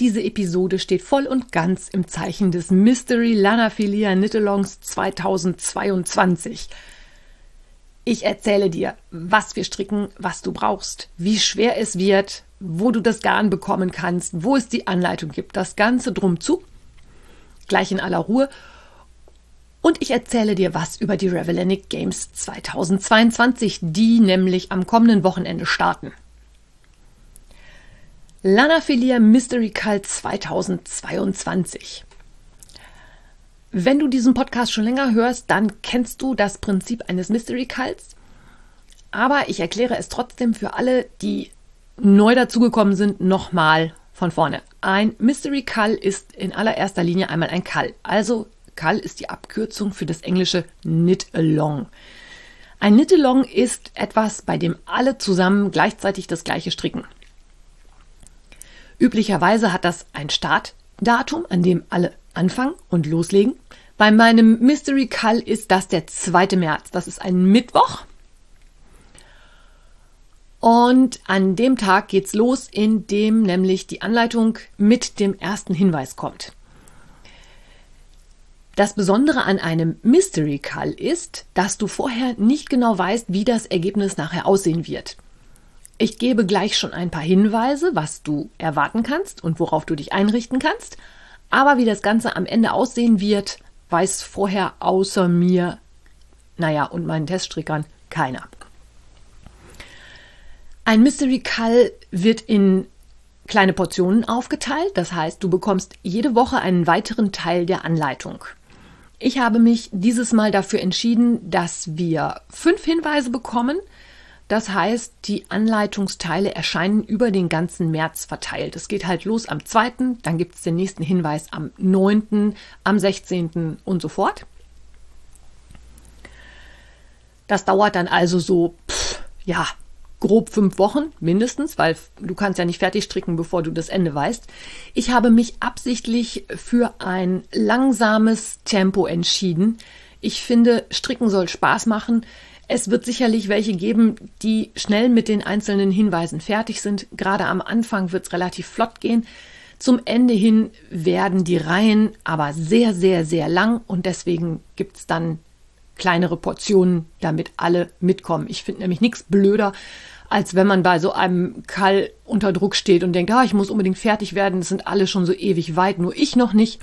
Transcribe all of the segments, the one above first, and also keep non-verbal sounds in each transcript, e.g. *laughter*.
Diese Episode steht voll und ganz im Zeichen des Mystery Lanaphilia Knit-Alongs 2022. Ich erzähle dir, was wir stricken, was du brauchst, wie schwer es wird, wo du das Garn bekommen kannst, wo es die Anleitung gibt, das Ganze drum zu, gleich in aller Ruhe und ich erzähle dir was über die Revelanic Games 2022, die nämlich am kommenden Wochenende starten. Lanaphilia Mystery Cult 2022. Wenn du diesen Podcast schon länger hörst, dann kennst du das Prinzip eines Mystery Cults. Aber ich erkläre es trotzdem für alle, die neu dazugekommen sind, nochmal von vorne. Ein Mystery Call ist in allererster Linie einmal ein Call, also Call ist die Abkürzung für das englische Knit-Along. Ein Knit-Along ist etwas, bei dem alle zusammen gleichzeitig das gleiche stricken. Üblicherweise hat das ein Startdatum, an dem alle anfangen und loslegen. Bei meinem Mystery Call ist das der 2. März. Das ist ein Mittwoch. Und an dem Tag geht's los, in dem nämlich die Anleitung mit dem ersten Hinweis kommt. Das Besondere an einem Mystery Call ist, dass du vorher nicht genau weißt, wie das Ergebnis nachher aussehen wird. Ich gebe gleich schon ein paar Hinweise, was du erwarten kannst und worauf du dich einrichten kannst. Aber wie das Ganze am Ende aussehen wird, weiß vorher außer mir, naja, und meinen Teststrickern keiner. Ein Mystery Call wird in kleine Portionen aufgeteilt. Das heißt, du bekommst jede Woche einen weiteren Teil der Anleitung. Ich habe mich dieses Mal dafür entschieden, dass wir fünf Hinweise bekommen. Das heißt, die Anleitungsteile erscheinen über den ganzen März verteilt. Es geht halt los am 2., dann gibt es den nächsten Hinweis am 9., am 16. und so fort. Das dauert dann also so, pff, ja, grob fünf Wochen mindestens, weil du kannst ja nicht fertig stricken, bevor du das Ende weißt. Ich habe mich absichtlich für ein langsames Tempo entschieden. Ich finde, Stricken soll Spaß machen. Es wird sicherlich welche geben, die schnell mit den einzelnen Hinweisen fertig sind. Gerade am Anfang wird es relativ flott gehen. Zum Ende hin werden die Reihen aber sehr, sehr, sehr lang und deswegen gibt es dann kleinere Portionen, damit alle mitkommen. Ich finde nämlich nichts blöder, als wenn man bei so einem Kall unter Druck steht und denkt, ah, ich muss unbedingt fertig werden, es sind alle schon so ewig weit, nur ich noch nicht.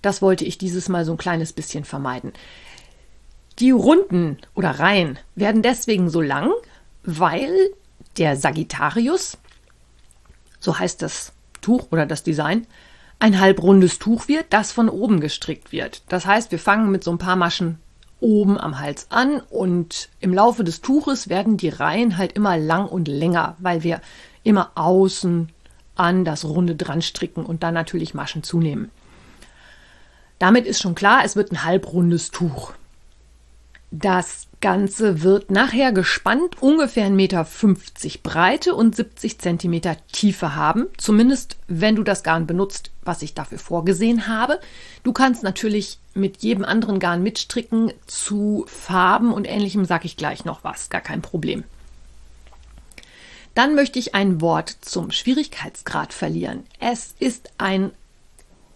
Das wollte ich dieses Mal so ein kleines bisschen vermeiden. Die Runden oder Reihen werden deswegen so lang, weil der Sagittarius, so heißt das Tuch oder das Design, ein halbrundes Tuch wird, das von oben gestrickt wird. Das heißt, wir fangen mit so ein paar Maschen oben am Hals an und im Laufe des Tuches werden die Reihen halt immer lang und länger, weil wir immer außen an das Runde dran stricken und dann natürlich Maschen zunehmen. Damit ist schon klar, es wird ein halbrundes Tuch. Das Ganze wird nachher gespannt ungefähr 1,50 Meter Breite und 70 Zentimeter Tiefe haben. Zumindest wenn du das Garn benutzt, was ich dafür vorgesehen habe. Du kannst natürlich mit jedem anderen Garn mitstricken. Zu Farben und ähnlichem sage ich gleich noch was. Gar kein Problem. Dann möchte ich ein Wort zum Schwierigkeitsgrad verlieren. Es ist ein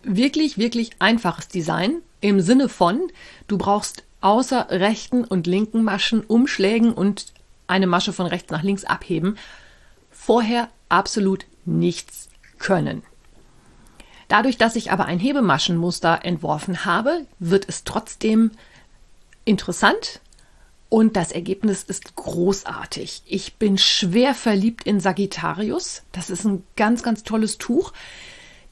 wirklich, wirklich einfaches Design im Sinne von, du brauchst außer rechten und linken Maschen umschlägen und eine Masche von rechts nach links abheben, vorher absolut nichts können. Dadurch, dass ich aber ein Hebemaschenmuster entworfen habe, wird es trotzdem interessant und das Ergebnis ist großartig. Ich bin schwer verliebt in Sagittarius. Das ist ein ganz, ganz tolles Tuch.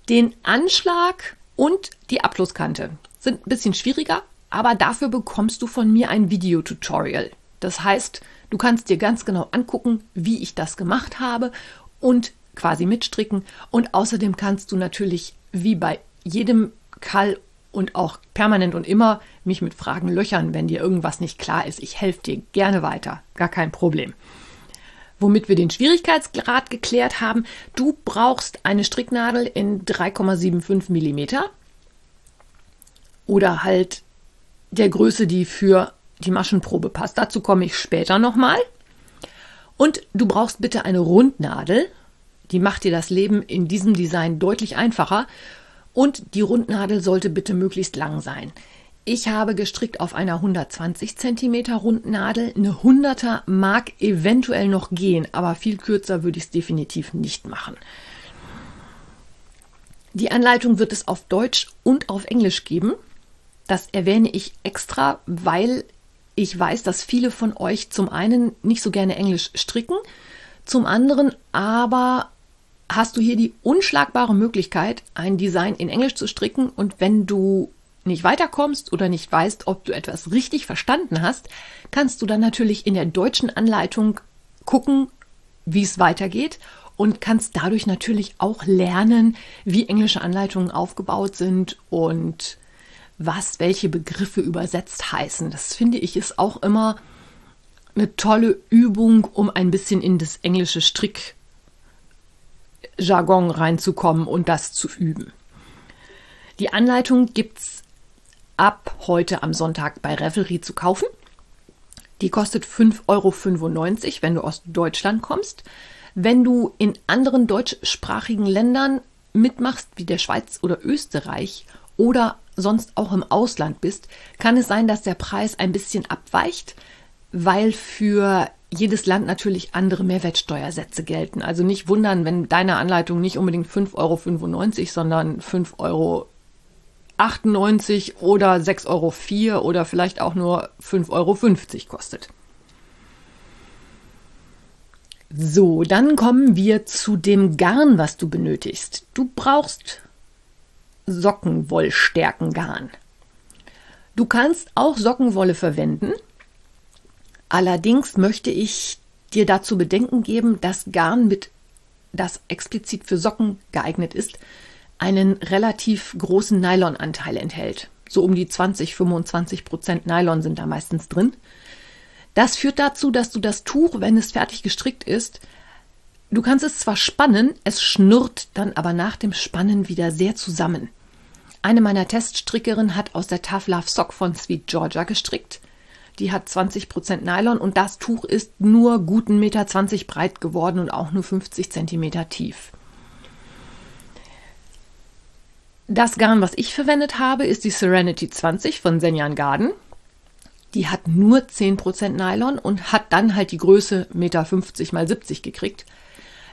Den Anschlag und die Abschlusskante sind ein bisschen schwieriger, aber dafür bekommst du von mir ein Videotutorial. Das heißt, du kannst dir ganz genau angucken, wie ich das gemacht habe und quasi mitstricken. Und außerdem kannst du natürlich, wie bei jedem Kall und auch permanent und immer mich mit Fragen löchern, wenn dir irgendwas nicht klar ist. Ich helfe dir gerne weiter, gar kein Problem. Womit wir den Schwierigkeitsgrad geklärt haben, du brauchst eine Stricknadel in 3,75 mm oder halt der Größe, die für die Maschenprobe passt. Dazu komme ich später nochmal. Und du brauchst bitte eine Rundnadel. Die macht dir das Leben in diesem Design deutlich einfacher. Und die Rundnadel sollte bitte möglichst lang sein. Ich habe gestrickt auf einer 120 cm Rundnadel. Eine 100er mag eventuell noch gehen, aber viel kürzer würde ich es definitiv nicht machen. Die Anleitung wird es auf Deutsch und auf Englisch geben. Das erwähne ich extra, weil ich weiß, dass viele von euch zum einen nicht so gerne Englisch stricken, zum anderen aber hast du hier die unschlagbare Möglichkeit, ein Design in Englisch zu stricken. Und wenn du nicht weiterkommst oder nicht weißt, ob du etwas richtig verstanden hast, kannst du dann natürlich in der deutschen Anleitung gucken, wie es weitergeht und kannst dadurch natürlich auch lernen, wie englische Anleitungen aufgebaut sind und was welche Begriffe übersetzt heißen. Das finde ich ist auch immer eine tolle Übung, um ein bisschen in das englische Strickjargon reinzukommen und das zu üben. Die Anleitung gibt es ab heute am Sonntag bei Revelry zu kaufen. Die kostet 5,95 Euro, wenn du aus Deutschland kommst. Wenn du in anderen deutschsprachigen Ländern mitmachst, wie der Schweiz oder Österreich oder sonst auch im Ausland bist, kann es sein, dass der Preis ein bisschen abweicht, weil für jedes Land natürlich andere Mehrwertsteuersätze gelten. Also nicht wundern, wenn deine Anleitung nicht unbedingt 5,95 Euro, sondern 5,98 Euro oder 6,04 Euro oder vielleicht auch nur 5,50 Euro kostet. So, dann kommen wir zu dem Garn, was du benötigst. Du brauchst Sockenwollstärkengarn. Du kannst auch Sockenwolle verwenden. Allerdings möchte ich dir dazu Bedenken geben, dass Garn mit das explizit für Socken geeignet ist, einen relativ großen Nylonanteil enthält. So um die 20, 25 Prozent Nylon sind da meistens drin. Das führt dazu, dass du das Tuch, wenn es fertig gestrickt ist, Du kannst es zwar spannen, es schnurrt dann aber nach dem Spannen wieder sehr zusammen. Eine meiner Teststrickerinnen hat aus der Tough Love Sock von Sweet Georgia gestrickt. Die hat 20% Nylon und das Tuch ist nur guten Meter 20 breit geworden und auch nur 50 Zentimeter tief. Das Garn, was ich verwendet habe, ist die Serenity 20 von Senjan Garden. Die hat nur 10% Nylon und hat dann halt die Größe 1,50 Meter mal 70 gekriegt.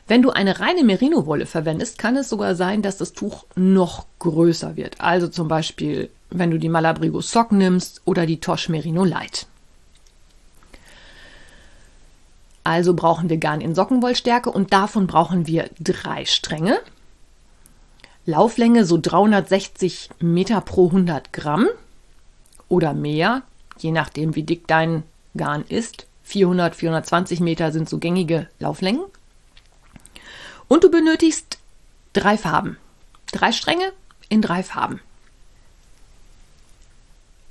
Wenn du eine reine Merino-Wolle verwendest, kann es sogar sein, dass das Tuch noch größer wird. Also zum Beispiel, wenn du die Malabrigo Sock nimmst oder die Tosh Merino Light. Also brauchen wir Garn in Sockenwollstärke und davon brauchen wir drei Stränge. Lauflänge so 360 Meter pro 100 Gramm oder mehr, je nachdem wie dick dein Garn ist. 400, 420 Meter sind so gängige Lauflängen. Und du benötigst drei Farben. Drei Stränge in drei Farben.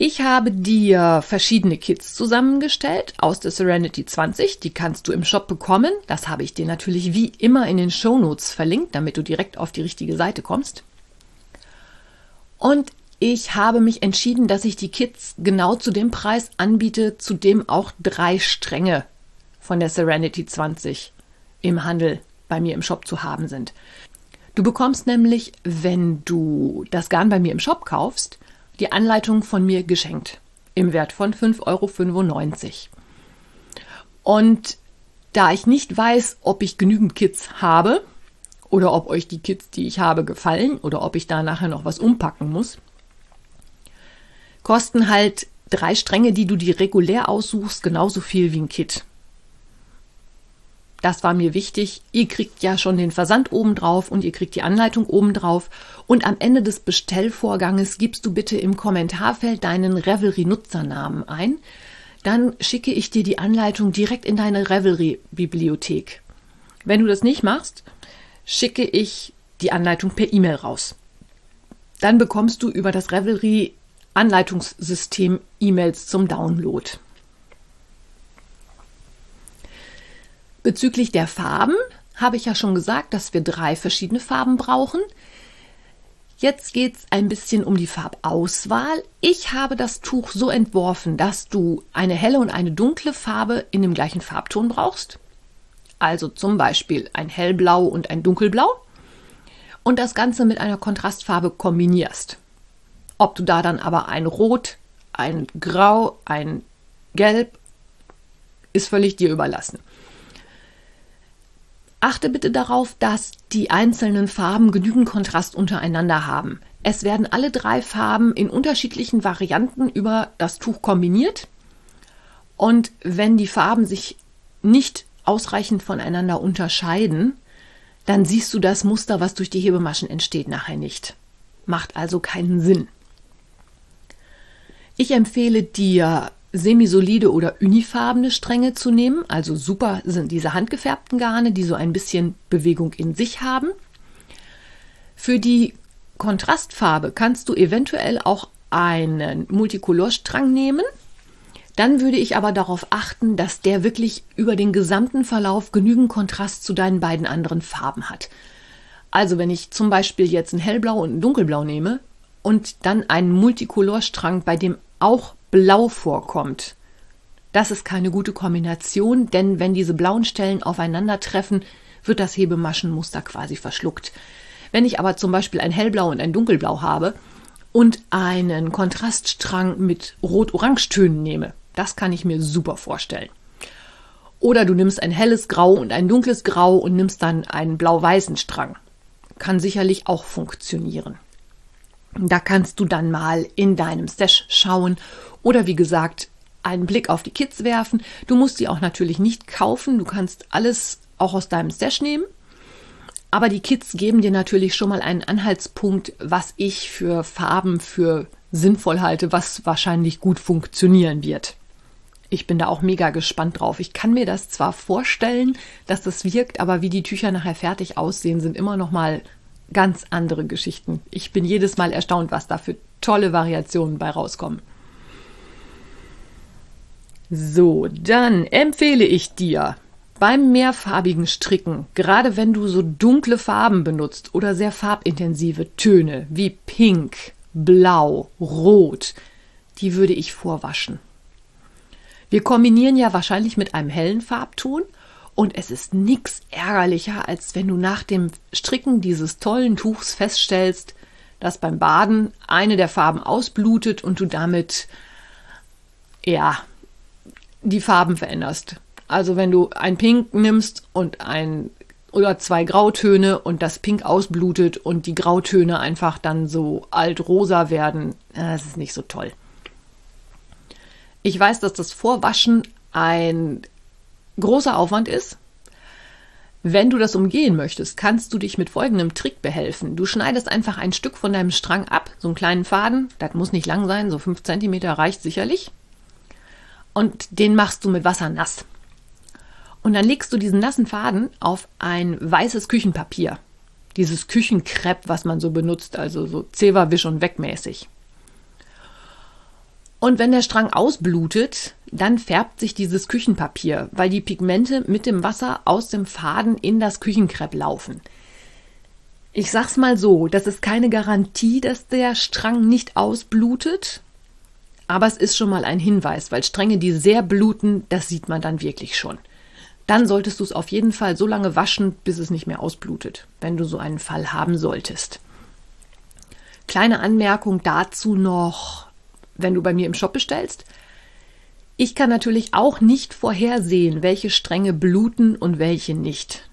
Ich habe dir verschiedene Kits zusammengestellt aus der Serenity 20. Die kannst du im Shop bekommen. Das habe ich dir natürlich wie immer in den Show Notes verlinkt, damit du direkt auf die richtige Seite kommst. Und ich habe mich entschieden, dass ich die Kits genau zu dem Preis anbiete, zu dem auch drei Stränge von der Serenity 20 im Handel bei mir im Shop zu haben sind. Du bekommst nämlich, wenn du das Garn bei mir im Shop kaufst, die Anleitung von mir geschenkt im Wert von 5,95 Euro. Und da ich nicht weiß, ob ich genügend Kits habe oder ob euch die Kits, die ich habe, gefallen oder ob ich da nachher noch was umpacken muss, kosten halt drei Stränge, die du dir regulär aussuchst, genauso viel wie ein Kit. Das war mir wichtig. Ihr kriegt ja schon den Versand obendrauf und ihr kriegt die Anleitung obendrauf. Und am Ende des Bestellvorganges gibst du bitte im Kommentarfeld deinen Revelry-Nutzernamen ein. Dann schicke ich dir die Anleitung direkt in deine Revelry-Bibliothek. Wenn du das nicht machst, schicke ich die Anleitung per E-Mail raus. dann bekommst du über das Revelry Anleitungssystem E-Mails zum Download. Bezüglich der Farben habe ich ja schon gesagt, dass wir drei verschiedene Farben brauchen. Jetzt geht es ein bisschen um die Farbauswahl. Ich habe das Tuch so entworfen, dass du eine helle und eine dunkle Farbe in dem gleichen Farbton brauchst. Also zum Beispiel ein hellblau und ein dunkelblau. Und das Ganze mit einer Kontrastfarbe kombinierst. Ob du da dann aber ein Rot, ein Grau, ein Gelb, ist völlig dir überlassen. Achte bitte darauf, dass die einzelnen Farben genügend Kontrast untereinander haben. Es werden alle drei Farben in unterschiedlichen Varianten über das Tuch kombiniert. Und wenn die Farben sich nicht ausreichend voneinander unterscheiden, dann siehst du das Muster, was durch die Hebemaschen entsteht, nachher nicht. Macht also keinen Sinn. Ich empfehle dir semisolide oder unifarbene Stränge zu nehmen. Also super sind diese handgefärbten Garne, die so ein bisschen Bewegung in sich haben. Für die Kontrastfarbe kannst du eventuell auch einen Multicolorstrang nehmen. Dann würde ich aber darauf achten, dass der wirklich über den gesamten Verlauf genügend Kontrast zu deinen beiden anderen Farben hat. Also wenn ich zum Beispiel jetzt ein hellblau und ein dunkelblau nehme und dann einen Multicolorstrang, bei dem auch blau vorkommt. Das ist keine gute Kombination, denn wenn diese blauen Stellen aufeinandertreffen, wird das Hebemaschenmuster quasi verschluckt. Wenn ich aber zum Beispiel ein hellblau und ein dunkelblau habe und einen Kontraststrang mit rot-orange-Tönen nehme, das kann ich mir super vorstellen. Oder du nimmst ein helles Grau und ein dunkles Grau und nimmst dann einen blau-weißen Strang. Kann sicherlich auch funktionieren. Da kannst du dann mal in deinem Stash schauen oder wie gesagt einen Blick auf die Kits werfen. Du musst die auch natürlich nicht kaufen. Du kannst alles auch aus deinem Stash nehmen. Aber die Kits geben dir natürlich schon mal einen Anhaltspunkt, was ich für Farben für sinnvoll halte, was wahrscheinlich gut funktionieren wird. Ich bin da auch mega gespannt drauf. Ich kann mir das zwar vorstellen, dass das wirkt, aber wie die Tücher nachher fertig aussehen, sind immer noch mal ganz andere Geschichten. Ich bin jedes Mal erstaunt, was da für tolle Variationen bei rauskommen. So, dann empfehle ich dir beim mehrfarbigen Stricken, gerade wenn du so dunkle Farben benutzt oder sehr farbintensive Töne wie Pink, Blau, Rot, die würde ich vorwaschen. Wir kombinieren ja wahrscheinlich mit einem hellen Farbton und es ist nichts ärgerlicher, als wenn du nach dem Stricken dieses tollen Tuchs feststellst, dass beim Baden eine der Farben ausblutet und du damit, ja, die Farben veränderst. Also wenn du ein Pink nimmst und ein oder zwei Grautöne und das Pink ausblutet und die Grautöne einfach dann so altrosa werden, das ist nicht so toll. Ich weiß, dass das Vorwaschen ein großer Aufwand ist. Wenn du das umgehen möchtest, kannst du dich mit folgendem Trick behelfen. Du schneidest einfach ein Stück von deinem Strang ab, so einen kleinen Faden, das muss nicht lang sein, so fünf Zentimeter reicht sicherlich. Und den machst du mit Wasser nass. Und dann legst du diesen nassen Faden auf ein weißes Küchenpapier. Dieses Küchenkrepp, was man so benutzt, also so Zewa, Wisch und Wegmäßig. Und wenn der Strang ausblutet, dann färbt sich dieses Küchenpapier, weil die Pigmente mit dem Wasser aus dem Faden in das Küchenkrepp laufen. Ich sag's mal so, das ist keine Garantie, dass der Strang nicht ausblutet, aber es ist schon mal ein Hinweis, weil Stränge, die sehr bluten, das sieht man dann wirklich schon. Dann solltest du es auf jeden Fall so lange waschen, bis es nicht mehr ausblutet, wenn du so einen Fall haben solltest. Kleine Anmerkung dazu noch, wenn du bei mir im Shop bestellst. Ich kann natürlich auch nicht vorhersehen, welche Stränge bluten und welche nicht.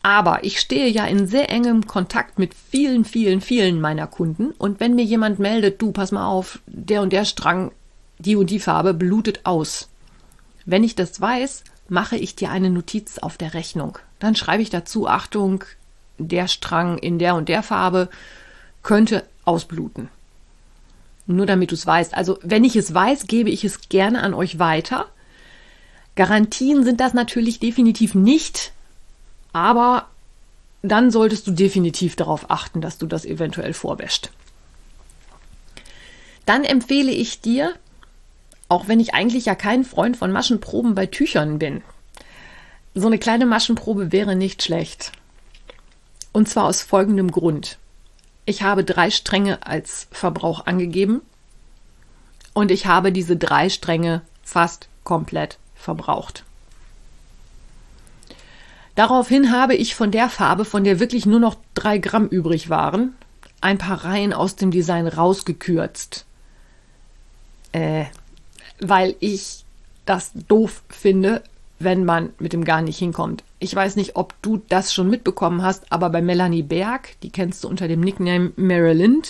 Aber ich stehe ja in sehr engem Kontakt mit vielen, vielen, vielen meiner Kunden und wenn mir jemand meldet, du, pass mal auf, der und der Strang, die und die Farbe blutet aus. Wenn ich das weiß, mache ich dir eine Notiz auf der Rechnung. Dann schreibe ich dazu, Achtung, der Strang in der und der Farbe könnte ausbluten. Nur damit du es weißt. Also, wenn ich es weiß, gebe ich es gerne an euch weiter. Garantien sind das natürlich definitiv nicht, aber dann solltest du definitiv darauf achten, dass du das eventuell vorwäscht. Dann empfehle ich dir, auch wenn ich eigentlich ja kein Freund von Maschenproben bei Tüchern bin, so eine kleine Maschenprobe wäre nicht schlecht. Und zwar aus folgendem Grund. Ich habe drei Stränge als Verbrauch angegeben und ich habe diese drei Stränge fast komplett verbraucht. Daraufhin habe ich von der Farbe, von der wirklich nur noch drei Gramm übrig waren, ein paar Reihen aus dem Design rausgekürzt. Äh, weil ich das doof finde, wenn man mit dem Garn nicht hinkommt. Ich weiß nicht, ob du das schon mitbekommen hast, aber bei Melanie Berg, die kennst du unter dem Nickname Marilyn,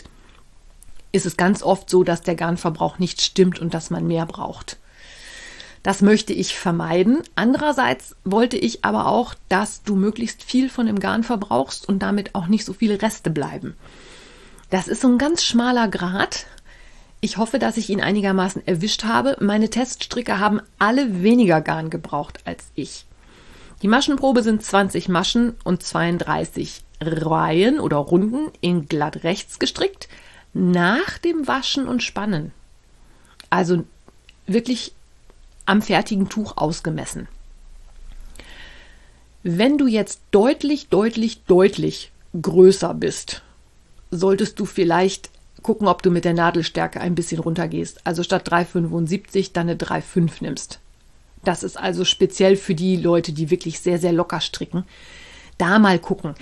ist es ganz oft so, dass der Garnverbrauch nicht stimmt und dass man mehr braucht. Das möchte ich vermeiden. Andererseits wollte ich aber auch, dass du möglichst viel von dem Garn verbrauchst und damit auch nicht so viele Reste bleiben. Das ist so ein ganz schmaler Grad. Ich hoffe, dass ich ihn einigermaßen erwischt habe. Meine Teststricke haben alle weniger Garn gebraucht als ich. Die Maschenprobe sind 20 Maschen und 32 Reihen oder Runden in glatt rechts gestrickt nach dem Waschen und Spannen. Also wirklich am fertigen Tuch ausgemessen. Wenn du jetzt deutlich, deutlich, deutlich größer bist, solltest du vielleicht gucken, ob du mit der Nadelstärke ein bisschen runtergehst. Also statt 3,75 dann eine 3,5 nimmst. Das ist also speziell für die Leute, die wirklich sehr, sehr locker stricken. Da mal gucken.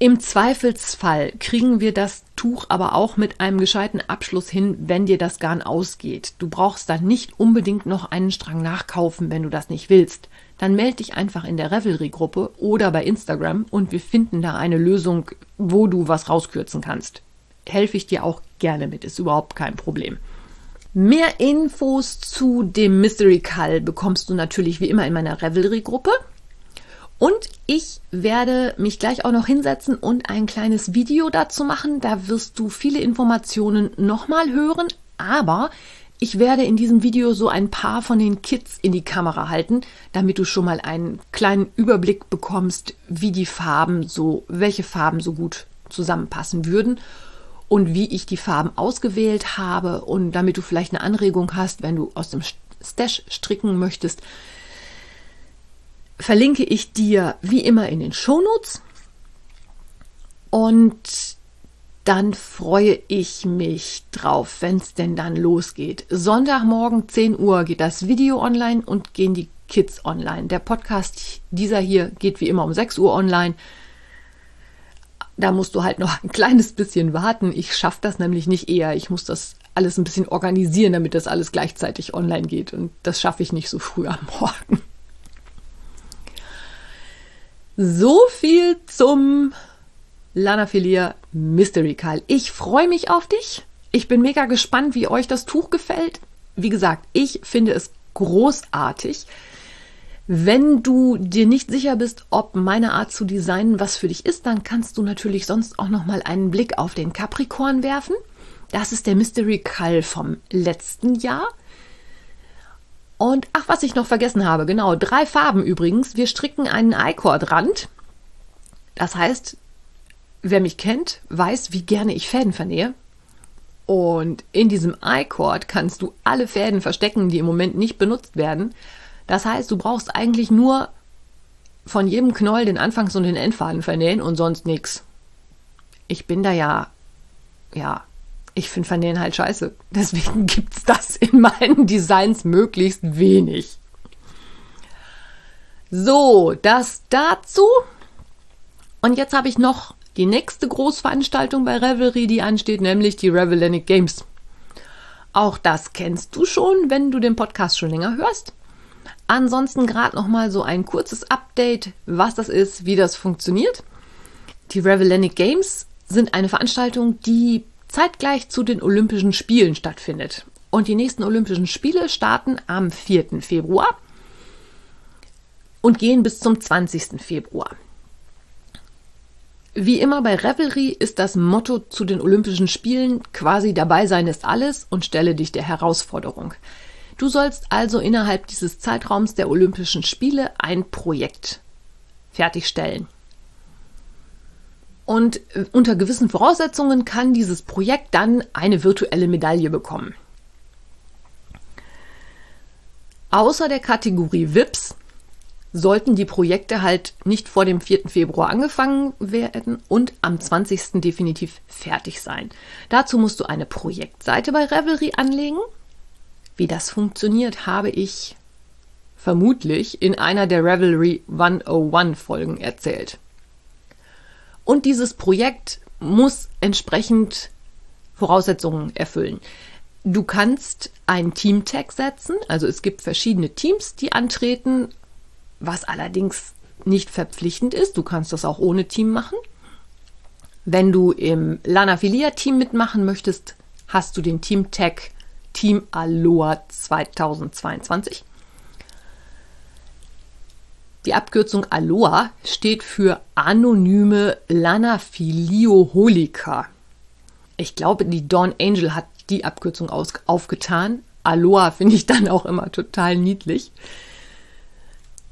Im Zweifelsfall kriegen wir das Tuch aber auch mit einem gescheiten Abschluss hin, wenn dir das Garn ausgeht. Du brauchst dann nicht unbedingt noch einen Strang nachkaufen, wenn du das nicht willst. Dann melde dich einfach in der Revelry-Gruppe oder bei Instagram und wir finden da eine Lösung, wo du was rauskürzen kannst. Helfe ich dir auch gerne mit, ist überhaupt kein Problem. Mehr Infos zu dem Mystery Call bekommst du natürlich wie immer in meiner Revelry-Gruppe. Und ich werde mich gleich auch noch hinsetzen und ein kleines Video dazu machen. Da wirst du viele Informationen nochmal hören, aber ich werde in diesem Video so ein paar von den Kits in die Kamera halten, damit du schon mal einen kleinen Überblick bekommst, wie die Farben so, welche Farben so gut zusammenpassen würden und wie ich die Farben ausgewählt habe und damit du vielleicht eine Anregung hast, wenn du aus dem Stash stricken möchtest, verlinke ich dir wie immer in den Shownotes. Und dann freue ich mich drauf, wenn es denn dann losgeht. Sonntagmorgen 10 Uhr geht das Video online und gehen die Kids online. Der Podcast, dieser hier, geht wie immer um 6 Uhr online. Da musst du halt noch ein kleines bisschen warten. Ich schaffe das nämlich nicht eher. Ich muss das alles ein bisschen organisieren, damit das alles gleichzeitig online geht. Und das schaffe ich nicht so früh am Morgen. So viel zum Lanafilia Mystery Call. Ich freue mich auf dich. Ich bin mega gespannt, wie euch das Tuch gefällt. Wie gesagt, ich finde es großartig. Wenn du dir nicht sicher bist, ob meine Art zu designen was für dich ist, dann kannst du natürlich sonst auch noch mal einen Blick auf den Capricorn werfen. Das ist der Mystery Call vom letzten Jahr. Und ach, was ich noch vergessen habe, genau, drei Farben übrigens. Wir stricken einen I-Cord-Rand. Das heißt, wer mich kennt, weiß, wie gerne ich Fäden vernähe. Und in diesem I-Cord kannst du alle Fäden verstecken, die im Moment nicht benutzt werden. Das heißt, du brauchst eigentlich nur von jedem Knoll den Anfangs- und den Endfaden vernähen und sonst nichts. Ich bin da ja, ja, ich finde Vernähen halt scheiße. Deswegen *laughs* gibt es das in meinen Designs möglichst wenig. So, das dazu. Und jetzt habe ich noch die nächste Großveranstaltung bei Revelry, die ansteht, nämlich die Revelenic Games. Auch das kennst du schon, wenn du den Podcast schon länger hörst. Ansonsten gerade noch mal so ein kurzes Update, was das ist, wie das funktioniert. Die Revelenic Games sind eine Veranstaltung, die zeitgleich zu den Olympischen Spielen stattfindet. Und die nächsten Olympischen Spiele starten am 4. Februar und gehen bis zum 20. Februar. Wie immer bei Revelry ist das Motto zu den Olympischen Spielen quasi dabei sein ist alles und stelle dich der Herausforderung. Du sollst also innerhalb dieses Zeitraums der Olympischen Spiele ein Projekt fertigstellen. Und äh, unter gewissen Voraussetzungen kann dieses Projekt dann eine virtuelle Medaille bekommen. Außer der Kategorie VIPs sollten die Projekte halt nicht vor dem 4. Februar angefangen werden und am 20. definitiv fertig sein. Dazu musst du eine Projektseite bei Revelry anlegen. Wie das funktioniert, habe ich vermutlich in einer der Revelry 101 Folgen erzählt. Und dieses Projekt muss entsprechend Voraussetzungen erfüllen. Du kannst einen Team-Tag setzen, also es gibt verschiedene Teams, die antreten, was allerdings nicht verpflichtend ist. Du kannst das auch ohne Team machen. Wenn du im Lanafilia-Team mitmachen möchtest, hast du den Team-Tag Team Aloha 2022. Die Abkürzung Aloha steht für anonyme Lanaphilioholiker. Ich glaube, die Dawn Angel hat die Abkürzung aus, aufgetan. Aloha finde ich dann auch immer total niedlich.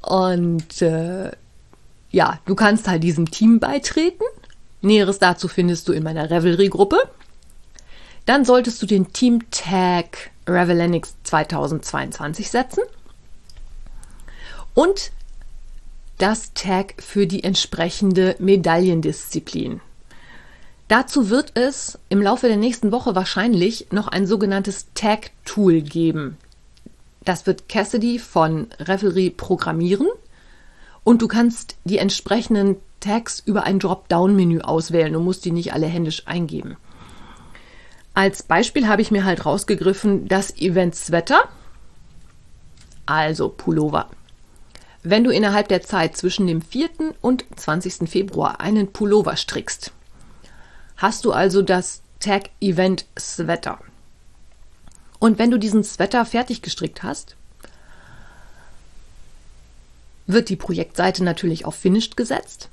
Und äh, ja, du kannst halt diesem Team beitreten. Näheres dazu findest du in meiner Revelry-Gruppe. Dann solltest du den Team-Tag Revelenix 2022 setzen. Und das Tag für die entsprechende Medaillendisziplin. Dazu wird es im Laufe der nächsten Woche wahrscheinlich noch ein sogenanntes Tag-Tool geben. Das wird Cassidy von Revelry programmieren und du kannst die entsprechenden Tags über ein Dropdown-Menü auswählen und musst die nicht alle händisch eingeben. Als Beispiel habe ich mir halt rausgegriffen das Event Sweater, also Pullover. Wenn du innerhalb der Zeit zwischen dem 4. und 20. Februar einen Pullover strickst, hast du also das Tag Event Sweater. Und wenn du diesen Sweater fertig gestrickt hast, wird die Projektseite natürlich auf Finished gesetzt.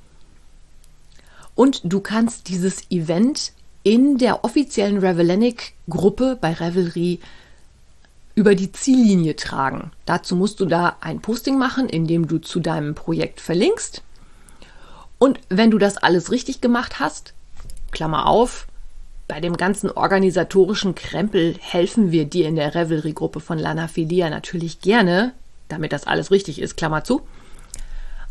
Und du kannst dieses Event in der offiziellen Revelenic Gruppe bei Revelry über die Ziellinie tragen. Dazu musst du da ein Posting machen, in dem du zu deinem Projekt verlinkst. Und wenn du das alles richtig gemacht hast, Klammer auf, bei dem ganzen organisatorischen Krempel helfen wir dir in der Revelry-Gruppe von Lana Filia natürlich gerne, damit das alles richtig ist, Klammer zu.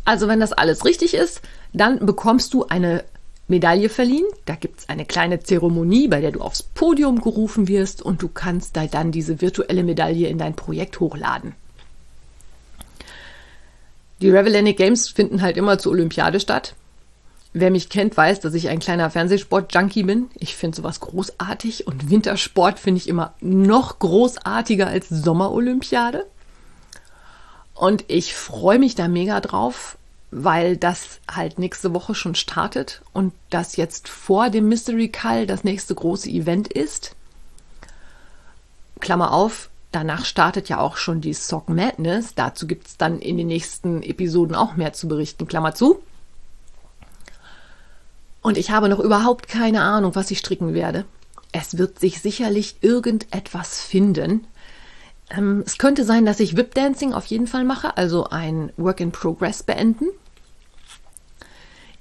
Also wenn das alles richtig ist, dann bekommst du eine Medaille verliehen. Da gibt es eine kleine Zeremonie, bei der du aufs Podium gerufen wirst und du kannst da dann diese virtuelle Medaille in dein Projekt hochladen. Die Revelenic Games finden halt immer zur Olympiade statt. Wer mich kennt, weiß, dass ich ein kleiner Fernsehsport-Junkie bin. Ich finde sowas großartig und Wintersport finde ich immer noch großartiger als Sommerolympiade. Und ich freue mich da mega drauf, weil das halt nächste Woche schon startet und das jetzt vor dem Mystery Call das nächste große Event ist. Klammer auf, danach startet ja auch schon die Sock Madness. Dazu gibt es dann in den nächsten Episoden auch mehr zu berichten. Klammer zu. Und ich habe noch überhaupt keine Ahnung, was ich stricken werde. Es wird sich sicherlich irgendetwas finden. Ähm, es könnte sein, dass ich Whip Dancing auf jeden Fall mache, also ein Work in Progress beenden.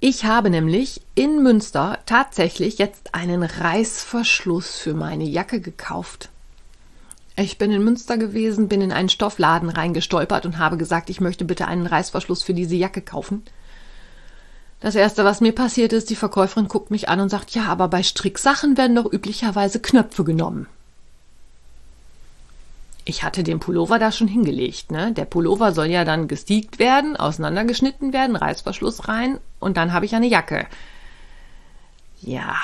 Ich habe nämlich in Münster tatsächlich jetzt einen Reißverschluss für meine Jacke gekauft. Ich bin in Münster gewesen, bin in einen Stoffladen reingestolpert und habe gesagt, ich möchte bitte einen Reißverschluss für diese Jacke kaufen. Das erste, was mir passiert ist, die Verkäuferin guckt mich an und sagt, ja, aber bei Stricksachen werden doch üblicherweise Knöpfe genommen. Ich hatte den Pullover da schon hingelegt, ne? Der Pullover soll ja dann gesteakt werden, auseinandergeschnitten werden, Reißverschluss rein und dann habe ich eine Jacke. Ja.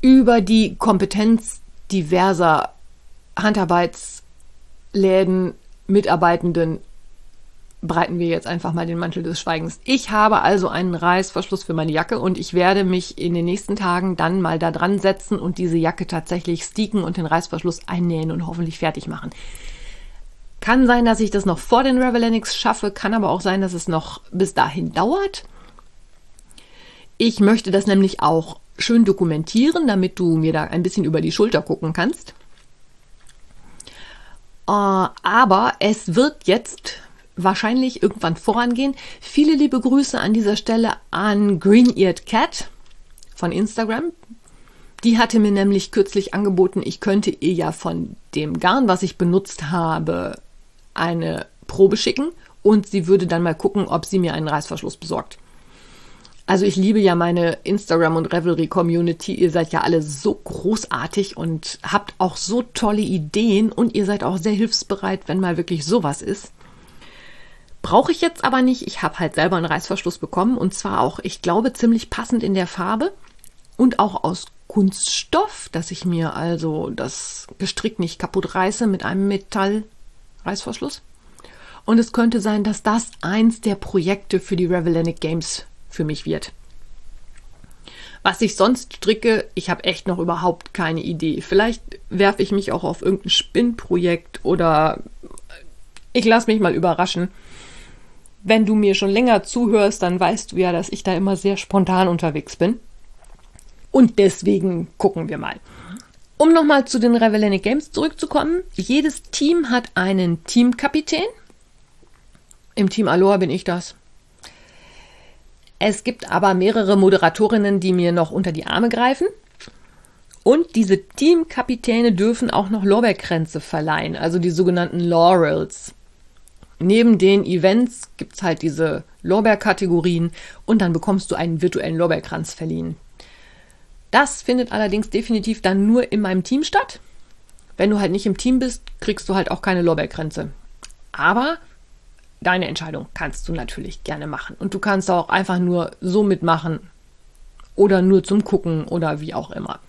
Über die Kompetenz diverser Handarbeitsläden, Mitarbeitenden breiten wir jetzt einfach mal den Mantel des Schweigens. Ich habe also einen Reißverschluss für meine Jacke und ich werde mich in den nächsten Tagen dann mal da dran setzen und diese Jacke tatsächlich sticken und den Reißverschluss einnähen und hoffentlich fertig machen. Kann sein, dass ich das noch vor den Revelenix schaffe, kann aber auch sein, dass es noch bis dahin dauert. Ich möchte das nämlich auch schön dokumentieren, damit du mir da ein bisschen über die Schulter gucken kannst. Uh, aber es wird jetzt wahrscheinlich irgendwann vorangehen. Viele liebe Grüße an dieser Stelle an Green-Eared Cat von Instagram. Die hatte mir nämlich kürzlich angeboten, ich könnte ihr ja von dem Garn, was ich benutzt habe, eine Probe schicken und sie würde dann mal gucken, ob sie mir einen Reißverschluss besorgt. Also ich liebe ja meine Instagram und Revelry Community. Ihr seid ja alle so großartig und habt auch so tolle Ideen und ihr seid auch sehr hilfsbereit, wenn mal wirklich sowas ist. Brauche ich jetzt aber nicht. Ich habe halt selber einen Reißverschluss bekommen und zwar auch, ich glaube, ziemlich passend in der Farbe und auch aus Kunststoff, dass ich mir also das Gestrick nicht kaputt reiße mit einem Metallreißverschluss. Und es könnte sein, dass das eins der Projekte für die Revellanic Games für mich wird. Was ich sonst stricke, ich habe echt noch überhaupt keine Idee. Vielleicht werfe ich mich auch auf irgendein Spinnprojekt oder ich lasse mich mal überraschen. Wenn du mir schon länger zuhörst, dann weißt du ja, dass ich da immer sehr spontan unterwegs bin. Und deswegen gucken wir mal. Um nochmal zu den Revellanic Games zurückzukommen. Jedes Team hat einen Teamkapitän. Im Team Aloha bin ich das. Es gibt aber mehrere Moderatorinnen, die mir noch unter die Arme greifen. Und diese Teamkapitäne dürfen auch noch Lorbeerkränze verleihen, also die sogenannten Laurels. Neben den Events gibt es halt diese Lorbeerkategorien und dann bekommst du einen virtuellen Lorbeerkranz verliehen. Das findet allerdings definitiv dann nur in meinem Team statt. Wenn du halt nicht im Team bist, kriegst du halt auch keine Lorbeerkränze. Aber deine Entscheidung kannst du natürlich gerne machen. Und du kannst auch einfach nur so mitmachen oder nur zum Gucken oder wie auch immer.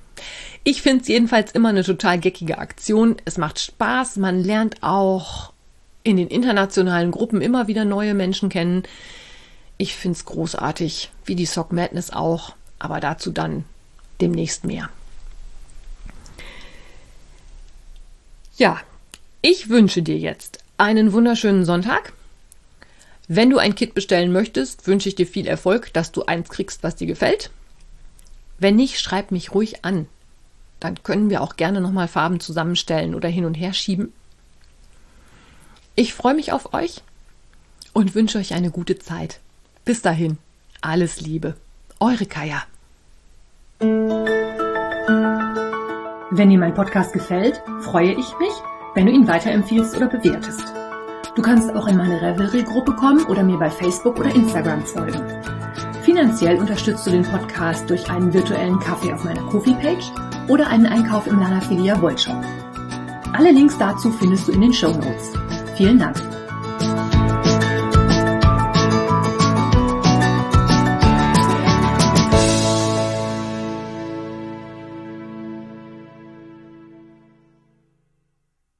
Ich finde es jedenfalls immer eine total geckige Aktion. Es macht Spaß. Man lernt auch in den internationalen Gruppen immer wieder neue Menschen kennen. Ich finde es großartig, wie die Sock Madness auch. Aber dazu dann demnächst mehr. Ja, ich wünsche dir jetzt einen wunderschönen Sonntag. Wenn du ein Kit bestellen möchtest, wünsche ich dir viel Erfolg, dass du eins kriegst, was dir gefällt. Wenn nicht, schreib mich ruhig an. Dann können wir auch gerne nochmal Farben zusammenstellen oder hin und her schieben. Ich freue mich auf euch und wünsche euch eine gute Zeit. Bis dahin, alles Liebe. Eure Kaya. Wenn dir mein Podcast gefällt, freue ich mich, wenn du ihn weiterempfiehlst oder bewertest. Du kannst auch in meine Revelry-Gruppe kommen oder mir bei Facebook oder Instagram folgen. Finanziell unterstützt du den Podcast durch einen virtuellen Kaffee auf meiner Kofi-Page oder einen Einkauf im Lanafilia Wollshop. Alle Links dazu findest du in den Show Notes. Vielen Dank.